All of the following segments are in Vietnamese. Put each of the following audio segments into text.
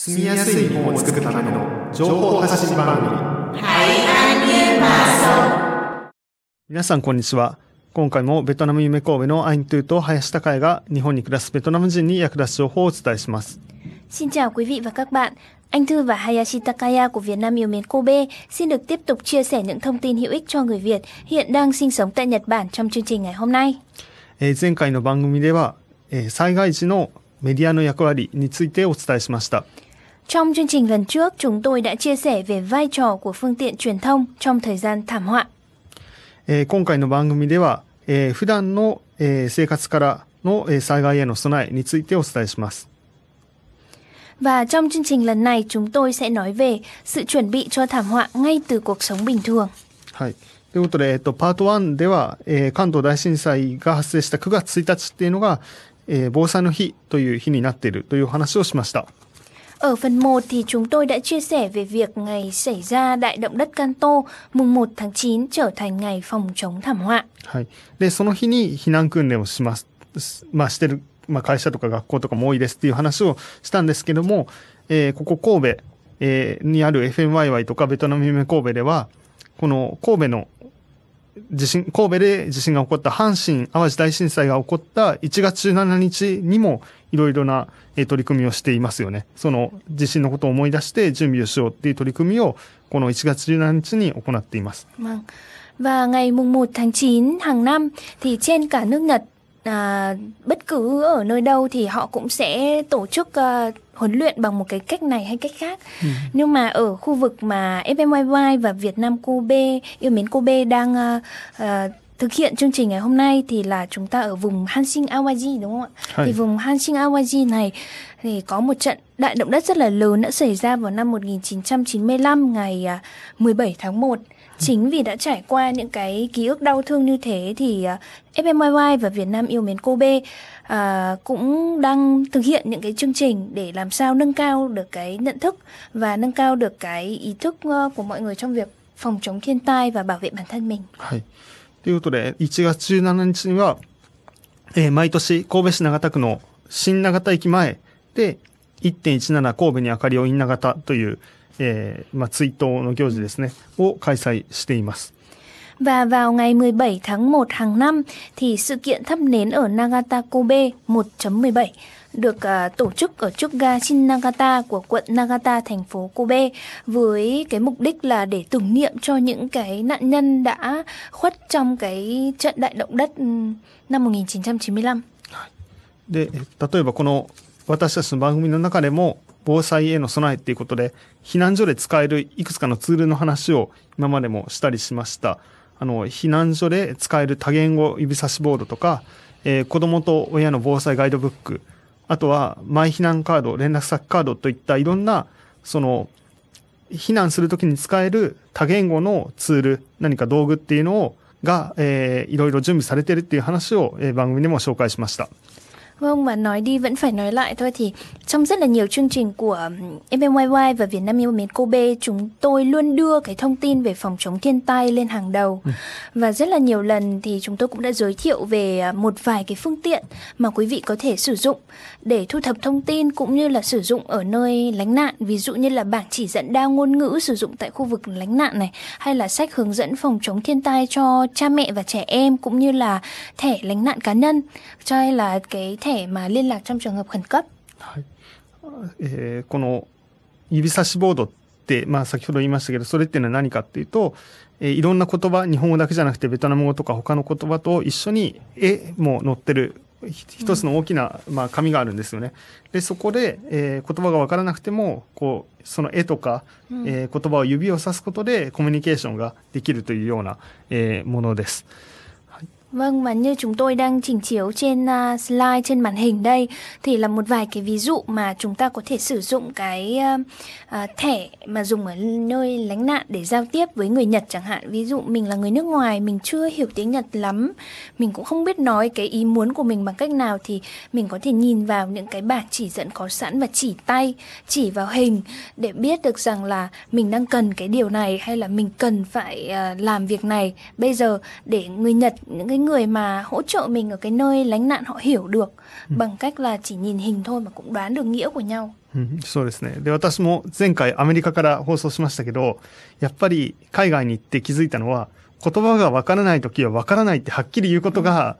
住みやすい日本を作るための情報発信番組皆さんこんにちは今回もベトナム夢神戸のアイントゥと林孝也が日本に暮らすベトナム人に役立つ情報をお伝えします Xin chào quý vị và các bạn. Anh Thư và Hayashi Takaya của Việt Nam yêu mến Kobe xin được tiếp tục chia sẻ những thông tin hữu ích cho người Việt hiện đang sinh sống tại Nhật Bản trong chương trình ngày hôm nay. えー前回の番組では、えー災害時のメディアの役割についてお伝えしました Trong chương trình lần trước, chúng tôi đã chia sẻ về vai trò của phương tiện truyền thông trong thời gian thảm họa. えー今回の番組では、えー普段の、えー生活からの、えー災害への備えについてお伝えします Và trong chương trình lần này, chúng tôi sẽ nói về sự chuẩn bị cho thảm họa ngay từ cuộc sống bình thường. はい。ということで、えっと、パート1では、えー関東大震災が発生した9月1日っていうのが、えー防災の日という日になっているという話をしました。 Ở phần 1 thì chúng tôi đã chia sẻ về việc ngày xảy ra đại động đất Kanto mùng 1 tháng 9 trở thành ngày phòng chống thảm họa. はい。で、その日に避難訓練をします。まあ、してる、まあ、会社とか学校とかも多いですっていう話をしたんですけども、えーここ神戸、えーにある FMYY とかベトナム夢神戸では、この神戸の 地震、神戸で地震が起こった阪神淡路大震災が起こった1月17日にもいろいろな取り組みをしていますよね。その地震のことを思い出して準備をしようっていう取り組みをこの1月17日に行っています。Vâng. Và ngày mùng 1 tháng 9 hàng năm thì trên cả nước Nhật à, bất cứ ở nơi đâu thì họ cũng sẽ tổ chức à, huấn luyện bằng một cái cách này hay cách khác. Nhưng mà ở khu vực mà FMYY và Việt Nam Kobe, yêu mến Kobe đang à, à, thực hiện chương trình ngày hôm nay thì là chúng ta ở vùng Hanshin Awaji đúng không ạ? Hay. Thì vùng Hanshin Awaji này thì có một trận đại động đất rất là lớn đã xảy ra vào năm 1995 ngày à, 17 tháng 1. Chính vì đã trải qua những cái ký ức đau thương như thế thì à, FMYY và Việt Nam yêu mến Kobe à, cũng đang thực hiện những cái chương trình để làm sao nâng cao được cái nhận thức và nâng cao được cái ý thức ờ, của mọi người trong việc phòng chống thiên tai và bảo vệ bản thân mình. はい。ということで、1月17日には、えー毎年神戸市長田区の新長田駅前で、1.17神戸に明かりをイン長田という、 えーまあ、追悼の行事ですね、を開催しています。 Và vào ngày 17 tháng 1 hàng năm thì sự kiện thắp nến ở Nagata Kobe 1.17 được à, tổ chức ở trước ga Shin Nagata của quận Nagata thành phố Kobe với cái mục đích là để tưởng niệm cho những cái nạn nhân đã khuất trong cái trận đại động đất ừm, năm 1995. で、えー例えばこの私たちの番組の中でも、 防災への備えっていうことで、避難所で使えるいくつかのツールの話を今までもしたりしました。あの、避難所で使える多言語指差しボードとか、えー子供と親の防災ガイドブック、あとは、マイ避難カード、連絡先カードといったいろんな、その、避難するときに使える多言語のツール、何か道具っていうのを、が、えーいろいろ準備されてるっていう話を、えー番組でも紹介しました。Vâng và nói đi vẫn phải nói lại thôi thì trong rất là nhiều chương trình của FMYY và Việt Nam yêu mến Kobe chúng tôi luôn đưa cái thông tin về phòng chống thiên tai lên hàng đầu. Và rất là nhiều lần thì chúng tôi cũng đã giới thiệu về à, một vài cái phương tiện mà quý vị có thể sử dụng để thu thập thông tin cũng như là sử dụng ở nơi lánh nạn. Ví dụ như là bảng chỉ dẫn đa ngôn ngữ sử dụng tại khu vực lánh nạn này hay là sách hướng dẫn phòng chống thiên tai cho cha mẹ và trẻ em cũng như là thẻ lánh nạn cá nhân cho hay là cái thẻ mà liên lạc trong trường hợp khẩn cấp はいえーこの指差しボードって、まあ、先ほど言いましたけどそれっていうのは何かっていうと、えーいろんな言葉日本語だけじゃなくてベトナム語とか他の言葉と一緒に絵も載ってるひ一つの大きな、まあ、紙があるんですよね。でそこで、えー言葉が分からなくてもこうその絵とか、えー言葉を指をさすことでコミュニケーションができるというような、えーものです。Vâng và như chúng tôi đang trình chiếu trên uh, slide trên màn hình đây thì là một vài cái ví dụ mà chúng ta có thể sử dụng cái uh, uh, thẻ mà dùng ở nơi lánh nạn để giao tiếp với người Nhật chẳng hạn. Ví dụ mình là người nước ngoài, mình chưa hiểu tiếng Nhật lắm, mình cũng không biết nói cái ý muốn của mình bằng cách nào thì mình có thể nhìn vào những cái bảng chỉ dẫn có sẵn và chỉ tay, chỉ vào hình để biết được rằng là mình đang cần cái điều này hay là mình cần phải uh, làm việc này bây giờ để người Nhật những cái người mà hỗ trợ mình ở cái nơi lánh nạn họ hiểu được bằng cách là chỉ nhìn hình thôi mà cũng đoán được nghĩa của nhau. うん、そうですね。で、私も前回アメリカから放送しましたけど、やっぱり海外に行って気づいたのは、言葉がわからない時はわからないってはっきり言うことが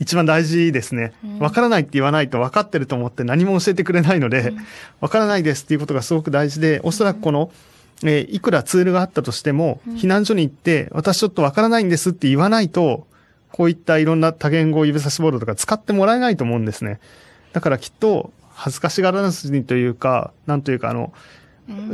一番大事ですね。わからないって言わないと分かってると思って何も教えてくれないので、わからないですっていうことがすごく大事で、おそらくこの、えー、いくらツールがあったとしても、避難所に行って、私ちょっとわからないんですって言わないと、こういったいろんな多言語指差しボードとか使ってもらえないと思うんですね。だからきっと、恥ずかしがらずにというか、なんというかあの、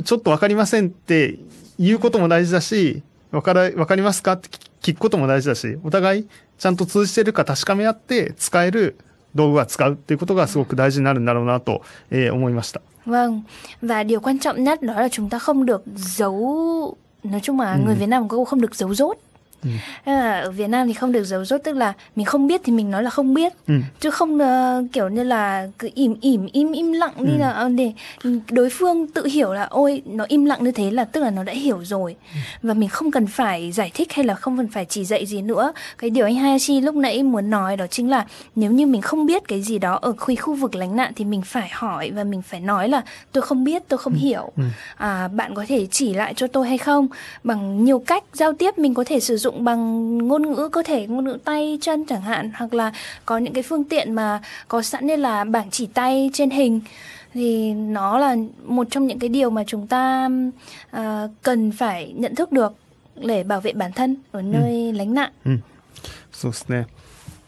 ちょっとわかりませんって言うことも大事だし、わから、わかりますかって聞くことも大事だし、お互いちゃんと通じてるか確かめ合って使える道具は使うっていうことがすごく大事になるんだろうなと、えー、思いました。Vâng, và điều quan trọng nhất đó là chúng ta không được giấu nói chung là ừ. người Việt Nam có không được giấu dốt Ừ. ở Việt Nam thì không được giấu dốt tức là mình không biết thì mình nói là không biết ừ. chứ không uh, kiểu như là cứ im ỉm im im lặng đi ừ. là ờ, để đối phương tự hiểu là ôi nó im lặng như thế là tức là nó đã hiểu rồi ừ. và mình không cần phải giải thích hay là không cần phải chỉ dạy gì nữa cái điều anh Hayashi lúc nãy muốn nói đó chính là nếu như mình không biết cái gì đó ở khu khu vực lánh nạn thì mình phải hỏi và mình phải nói là tôi không biết tôi không ừ. hiểu ừ. à, bạn có thể chỉ lại cho tôi hay không bằng nhiều cách giao tiếp mình có thể sử dụng bằng ngôn ngữ cơ thể ngôn ngữ tay chân chẳng hạn hoặc là có những cái phương tiện mà có sẵn như là bảng chỉ tay trên hình thì nó là một trong những cái điều mà chúng ta uh, cần phải nhận thức được để bảo vệ bản thân ở nơi lánh nạn. うん、そうですね。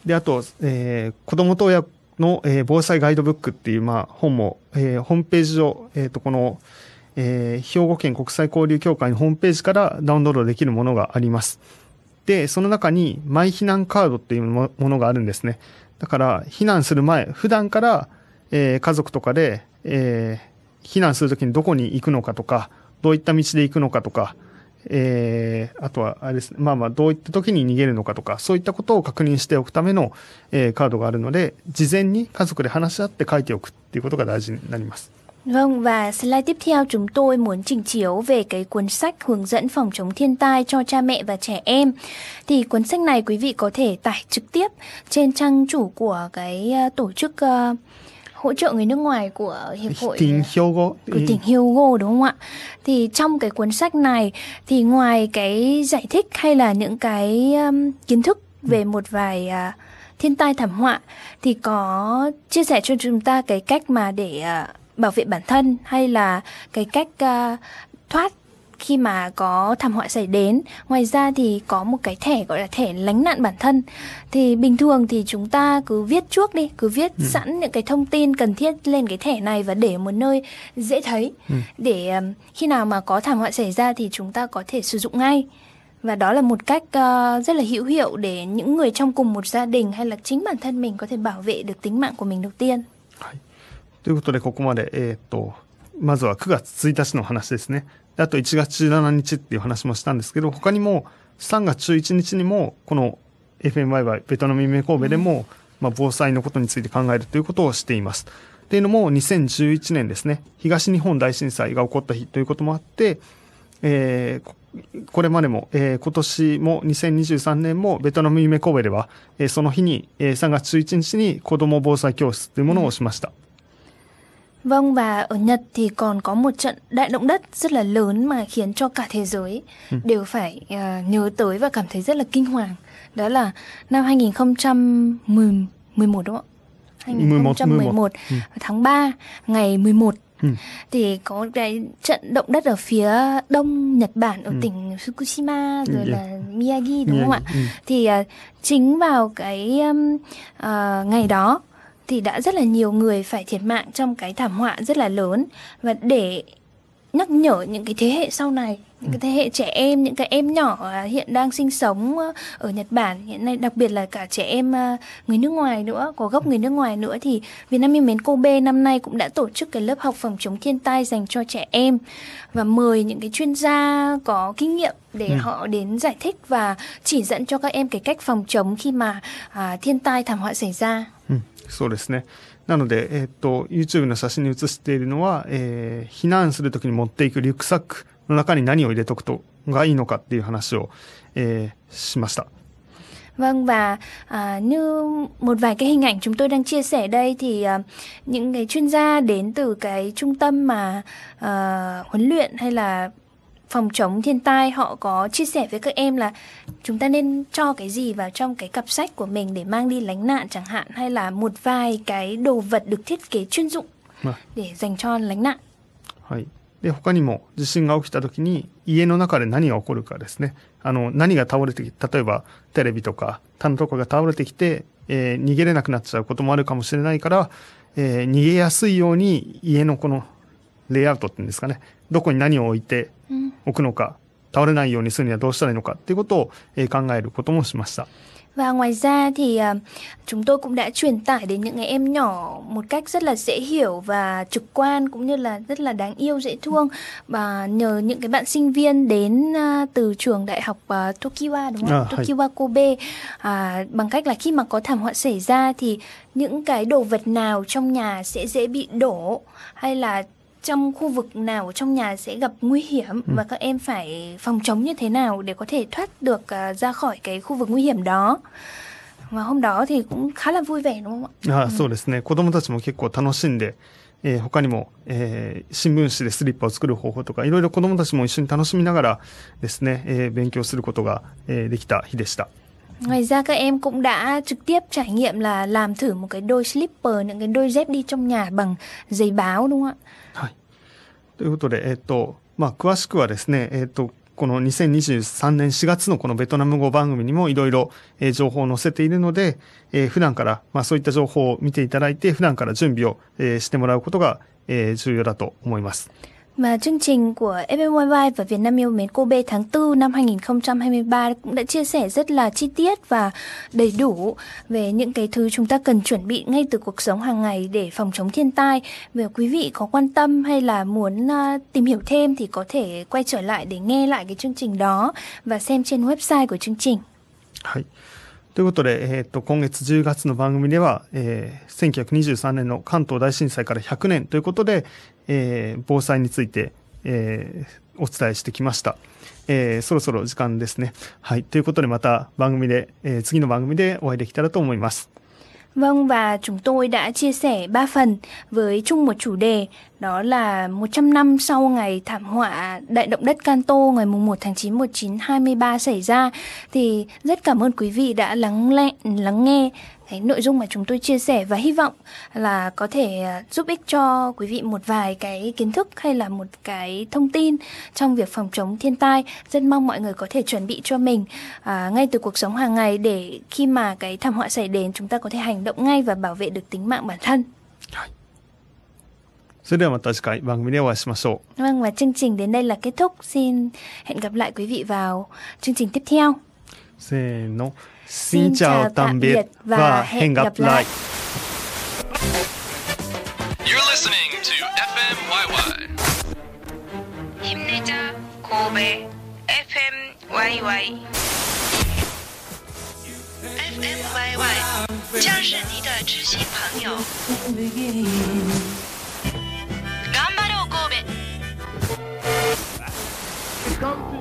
で、あと、えー、子供と親の、えー、防災ガイドブックっていう、まあ、本も、えー、ホームページ上、えっ、ー、と、この、えー、兵庫県国際交流協会のホームページからダウンロードできるものがあります。 で、その中に、マイ避難カードっていうものがあるんですね。だから、避難する前、普段から、えー、家族とかで、えー、避難するときにどこに行くのかとか、どういった道で行くのかとか、えー、あとは、あれですね、まあまあ、どういった時に逃げるのかとか、そういったことを確認しておくための、えー、カードがあるので、事前に家族で話し合って書いておくっていうことが大事になります。Vâng và slide tiếp theo chúng tôi muốn trình chiếu về cái cuốn sách hướng dẫn phòng chống thiên tai cho cha mẹ và trẻ em. Thì cuốn sách này quý vị có thể tải trực tiếp trên trang chủ của cái uh, tổ chức uh, hỗ trợ người nước ngoài của hiệp hội tỉnh Hyogo của tỉnh Hyogo đúng không ạ? Thì trong cái cuốn sách này thì ngoài cái giải thích hay là những cái um, kiến thức về một vài uh, thiên tai thảm họa thì có chia sẻ cho chúng ta cái cách mà để uh, bảo vệ bản thân hay là cái cách uh, thoát khi mà có thảm họa xảy đến ngoài ra thì có một cái thẻ gọi là thẻ lánh nạn bản thân thì bình thường thì chúng ta cứ viết trước đi cứ viết ừ. sẵn những cái thông tin cần thiết lên cái thẻ này và để một nơi dễ thấy ừ. để khi nào mà có thảm họa xảy ra thì chúng ta có thể sử dụng ngay và đó là một cách uh, rất là hữu hiệu để những người trong cùng một gia đình hay là chính bản thân mình có thể bảo vệ được tính mạng của mình đầu tiên. ということで、ここまで、えっ、と、まずは9月1日の話ですね。あと1月17日っていう話もしたんですけど、他にも3月11日にも、この FMYY ベトナム夢神戸でも、まあ、防災のことについて考えるということをしています。っていうのも2011年ですね、東日本大震災が起こった日ということもあって、えー、これまでも、えー、今年も2023年もベトナム夢神戸では、えー、その日に、えー、3月11日に子ども防災教室というものをしました。Vâng và ở Nhật thì còn có một trận đại động đất rất là lớn mà khiến cho cả thế giới ừ. đều phải uh, nhớ tới và cảm thấy rất là kinh hoàng. Đó là năm 2011 đúng không ạ? 2011 11, ừ. tháng 3 ngày 11 Ừ. thì có cái trận động đất ở phía đông Nhật Bản ở ừ. tỉnh Fukushima rồi ừ. là Miyagi đúng Miyagi. không ạ? Ừ. Thì uh, chính vào cái um, uh, ngày đó thì đã rất là nhiều người phải thiệt mạng trong cái thảm họa rất là lớn. Và để nhắc nhở những cái thế hệ sau này những cái thế hệ trẻ em những cái em nhỏ hiện đang sinh sống ở Nhật Bản hiện nay đặc biệt là cả trẻ em người nước ngoài nữa có gốc người nước ngoài nữa thì Việt Nam yêu mến Kobe năm nay cũng đã tổ chức cái lớp học phòng chống thiên tai dành cho trẻ em và mời những cái chuyên gia có kinh nghiệm để ừ. họ đến giải thích và chỉ dẫn cho các em cái cách phòng chống khi mà à, thiên tai thảm họa xảy ra. Ừ. そうですね。 なので、えっ、と、YouTube の写真に写しているのは、えー、避難するときに持っていくリュックサックの中に何を入れとくとがいいのかっていう話を、えー、しました。Vâng và à, như một vài cái hình ảnh chúng tôi đang chia sẻ đây thì à, những cái chuyên gia đến từ cái trung tâm mà à, huấn luyện hay là phòng chống thiên tai họ có chia sẻ với các em là chúng ta nên cho cái gì vào trong cái cặp sách của mình để mang đi lánh nạn chẳng hạn hay là một vài cái đồ vật được thiết kế chuyên dụng để dành cho lánh nạn. はい。で、他にも地震が起きた時に家の中で何が起こるかですね。あの、何が倒れてきて、例えばテレビとか棚とかが倒れてきて、えー、逃げれなくなっちゃうこともあるかもしれないから、えー、逃げやすいように家のこの レイアウトっていうんですかね。どこに何を置いておくのか、倒れないようにするにはどうしたらいいのかっていうことを、えー、考えることもしました。Và ngoài ra thì uh, chúng tôi cũng đã truyền tải đến những em nhỏ một cách rất là dễ hiểu và trực quan cũng như là rất là đáng yêu dễ thương và nhờ những cái bạn sinh viên đến uh, từ trường đại học uh, Tokiwa đúng không? À, Tokiwa Kobe uh, bằng cách là khi mà có thảm họa xảy ra thì những cái đồ vật nào trong nhà sẽ dễ bị đổ hay là trong khu vực nào trong nhà sẽ gặp nguy hiểm ừ. và các em phải phòng chống như thế nào để có thể thoát được uh, ra khỏi cái khu vực nguy hiểm đó. Và hôm đó thì cũng khá là vui vẻ đúng không ạ? あ、うん、そうですね。子供たちも結構楽しんで、えー、他にも、えー、新聞紙でスリッパを作る方法とか、いろいろ子供たちも一緒に楽しみながらですね、えー、勉強することが、えー、できた日でした。 Ngoài ra các em cũng đã trực tiếp trải nghiệm là làm thử một cái đôi slipper, những cái đôi dép đi trong nhà bằng giấy báo đúng không ạ? はい。ということで、えっ、と、まあ、詳しくはですね、えっ、と、この2023年4月のこのベトナム語番組にもいろいろ情報を載せているので、えー、普段から、まあ、そういった情報を見ていただいて、普段から準備を、えー、してもらうことが、えー、重要だと思います。 Và chương trình của FMYY và Việt Nam yêu mến cô B tháng 4 năm 2023 cũng đã chia sẻ rất là chi tiết và đầy đủ về những cái thứ chúng ta cần chuẩn bị ngay từ cuộc sống hàng ngày để phòng chống thiên tai. Và quý vị có quan tâm hay là muốn à, tìm hiểu thêm thì có thể quay trở lại để nghe lại cái chương trình đó và xem trên website của chương trình. はい。ということで、えー、と今月10月の番組では、えー、1923年の関東大震災から100年ということで、えー、防災について、えー、お伝えしてきました。えー、そろそろ時間ですね。はい。ということでまた番組で、えー、次の番組でお会いできたらと思います。Vâng và chúng tôi đã chia sẻ 3 phần với chung một chủ đề đó là 100 năm sau ngày thảm họa đại động đất Kanto ngày 1 tháng 9 1923 xảy ra thì rất cảm ơn quý vị đã lắng lẽ, lắng nghe cái nội dung mà chúng tôi chia sẻ và hy vọng là có thể à, giúp ích cho quý vị một vài cái kiến thức hay là một cái thông tin trong việc phòng chống thiên tai. Rất mong mọi người có thể chuẩn bị cho mình à, ngay từ cuộc sống hàng ngày để khi mà cái thảm họa xảy đến chúng ta có thể hành động ngay và bảo vệ được tính mạng bản thân. それではまた次回番組でお会いしましょう。Vâng và chương trình đến đây là kết thúc. Xin hẹn gặp lại quý vị vào chương trình tiếp theo. せーの。Xin chào tạm biệt và hẹn gặp lại. You're listening to FMYY. 힘내자 Kobe FMYY. FMYY 将是你的知心朋友。 Come to...